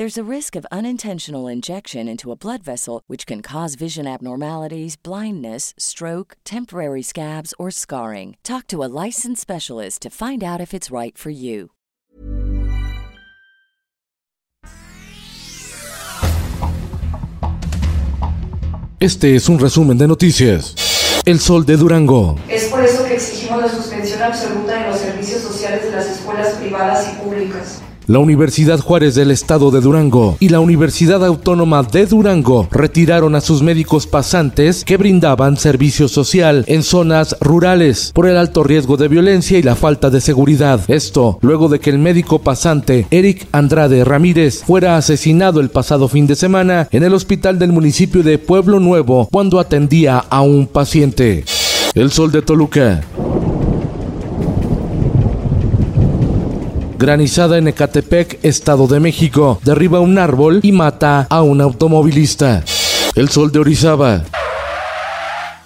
There's a risk of unintentional injection into a blood vessel, which can cause vision abnormalities, blindness, stroke, temporary scabs, or scarring. Talk to a licensed specialist to find out if it's right for you. Este es un resumen de noticias. El Sol de Durango. Es por eso que exigimos la suspensión absoluta en los servicios sociales de las escuelas privadas y públicas. La Universidad Juárez del Estado de Durango y la Universidad Autónoma de Durango retiraron a sus médicos pasantes que brindaban servicio social en zonas rurales por el alto riesgo de violencia y la falta de seguridad. Esto luego de que el médico pasante Eric Andrade Ramírez fuera asesinado el pasado fin de semana en el hospital del municipio de Pueblo Nuevo cuando atendía a un paciente. El Sol de Toluca. Granizada en Ecatepec, Estado de México. Derriba un árbol y mata a un automovilista. El sol de Orizaba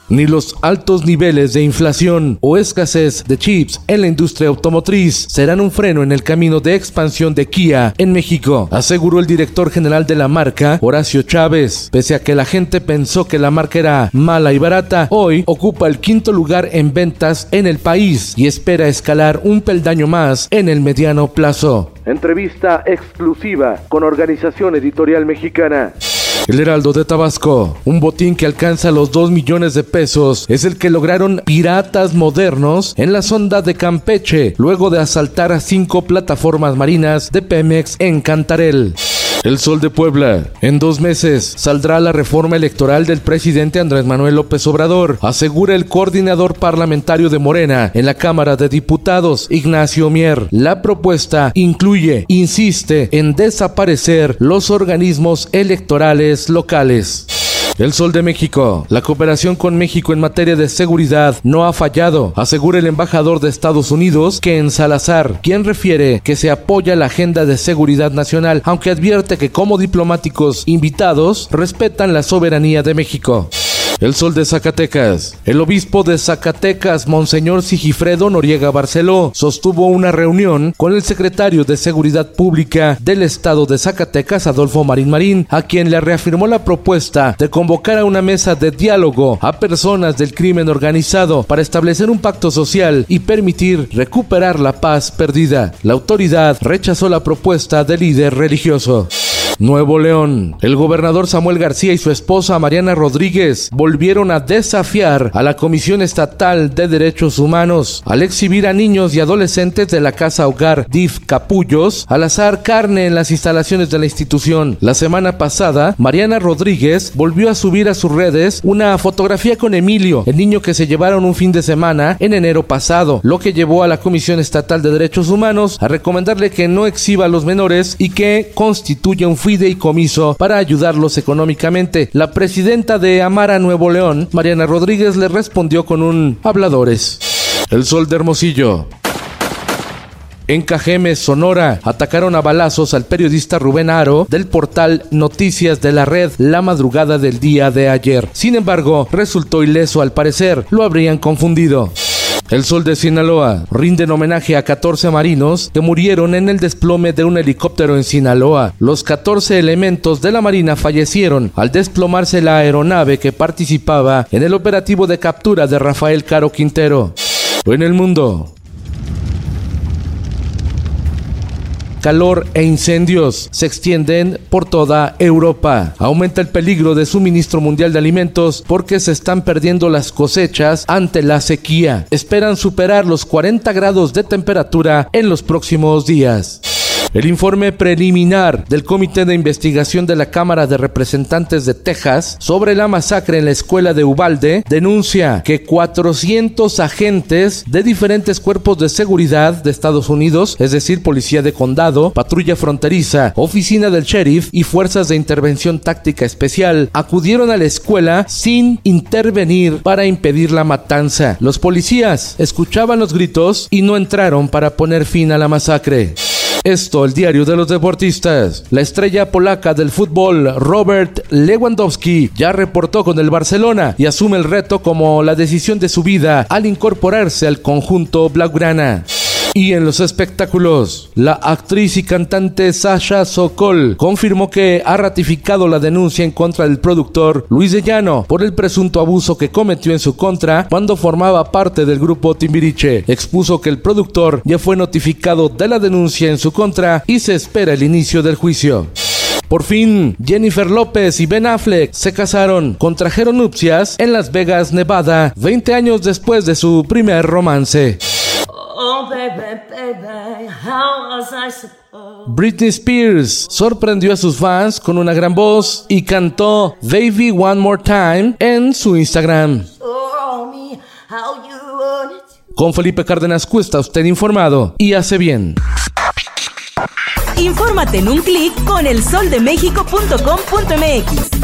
ni los altos niveles de inflación o escasez de chips en la industria automotriz serán un freno en el camino de expansión de Kia en México, aseguró el director general de la marca, Horacio Chávez. Pese a que la gente pensó que la marca era mala y barata, hoy ocupa el quinto lugar en ventas en el país y espera escalar un peldaño más en el mediano plazo. Entrevista exclusiva con Organización Editorial Mexicana. El Heraldo de Tabasco, un botín que alcanza los 2 millones de pesos, es el que lograron piratas modernos en la sonda de Campeche, luego de asaltar a cinco plataformas marinas de Pemex en Cantarel. El Sol de Puebla. En dos meses saldrá la reforma electoral del presidente Andrés Manuel López Obrador, asegura el coordinador parlamentario de Morena en la Cámara de Diputados, Ignacio Mier. La propuesta incluye, insiste en desaparecer los organismos electorales locales. El Sol de México. La cooperación con México en materia de seguridad no ha fallado, asegura el embajador de Estados Unidos, que en Salazar, quien refiere que se apoya la agenda de seguridad nacional, aunque advierte que como diplomáticos invitados respetan la soberanía de México. El Sol de Zacatecas. El obispo de Zacatecas, Monseñor Sigifredo Noriega Barceló, sostuvo una reunión con el secretario de Seguridad Pública del Estado de Zacatecas, Adolfo Marín Marín, a quien le reafirmó la propuesta de convocar a una mesa de diálogo a personas del crimen organizado para establecer un pacto social y permitir recuperar la paz perdida. La autoridad rechazó la propuesta del líder religioso. Nuevo León. El gobernador Samuel García y su esposa Mariana Rodríguez volvieron a desafiar a la Comisión Estatal de Derechos Humanos al exhibir a niños y adolescentes de la casa hogar DIF Capullos al azar carne en las instalaciones de la institución. La semana pasada, Mariana Rodríguez volvió a subir a sus redes una fotografía con Emilio, el niño que se llevaron un fin de semana en enero pasado, lo que llevó a la Comisión Estatal de Derechos Humanos a recomendarle que no exhiba a los menores y que constituya un fideicomiso para ayudarlos económicamente. La presidenta de Amara Nuevo León, Mariana Rodríguez, le respondió con un habladores. El sol de Hermosillo. En Cajeme, Sonora, atacaron a balazos al periodista Rubén Aro del portal Noticias de la Red la madrugada del día de ayer. Sin embargo, resultó ileso al parecer, lo habrían confundido. El Sol de Sinaloa rinden homenaje a 14 marinos que murieron en el desplome de un helicóptero en Sinaloa. Los 14 elementos de la Marina fallecieron al desplomarse la aeronave que participaba en el operativo de captura de Rafael Caro Quintero. En el mundo, calor e incendios se extienden por toda Europa. Aumenta el peligro de suministro mundial de alimentos porque se están perdiendo las cosechas ante la sequía. Esperan superar los 40 grados de temperatura en los próximos días. El informe preliminar del Comité de Investigación de la Cámara de Representantes de Texas sobre la masacre en la escuela de Ubalde denuncia que 400 agentes de diferentes cuerpos de seguridad de Estados Unidos, es decir, Policía de Condado, Patrulla Fronteriza, Oficina del Sheriff y Fuerzas de Intervención Táctica Especial, acudieron a la escuela sin intervenir para impedir la matanza. Los policías escuchaban los gritos y no entraron para poner fin a la masacre. Esto, el diario de los deportistas. La estrella polaca del fútbol, Robert Lewandowski, ya reportó con el Barcelona y asume el reto como la decisión de su vida al incorporarse al conjunto blaugrana. Y en los espectáculos, la actriz y cantante Sasha Sokol confirmó que ha ratificado la denuncia en contra del productor Luis de Llano por el presunto abuso que cometió en su contra cuando formaba parte del grupo Timbiriche. Expuso que el productor ya fue notificado de la denuncia en su contra y se espera el inicio del juicio. Por fin, Jennifer López y Ben Affleck se casaron, contrajeron nupcias en Las Vegas, Nevada, 20 años después de su primer romance. Britney Spears sorprendió a sus fans con una gran voz y cantó Baby One More Time en su Instagram. Con Felipe Cárdenas Cuesta, usted informado y hace bien. Infórmate en un clic con elsoldemexico.com.mx.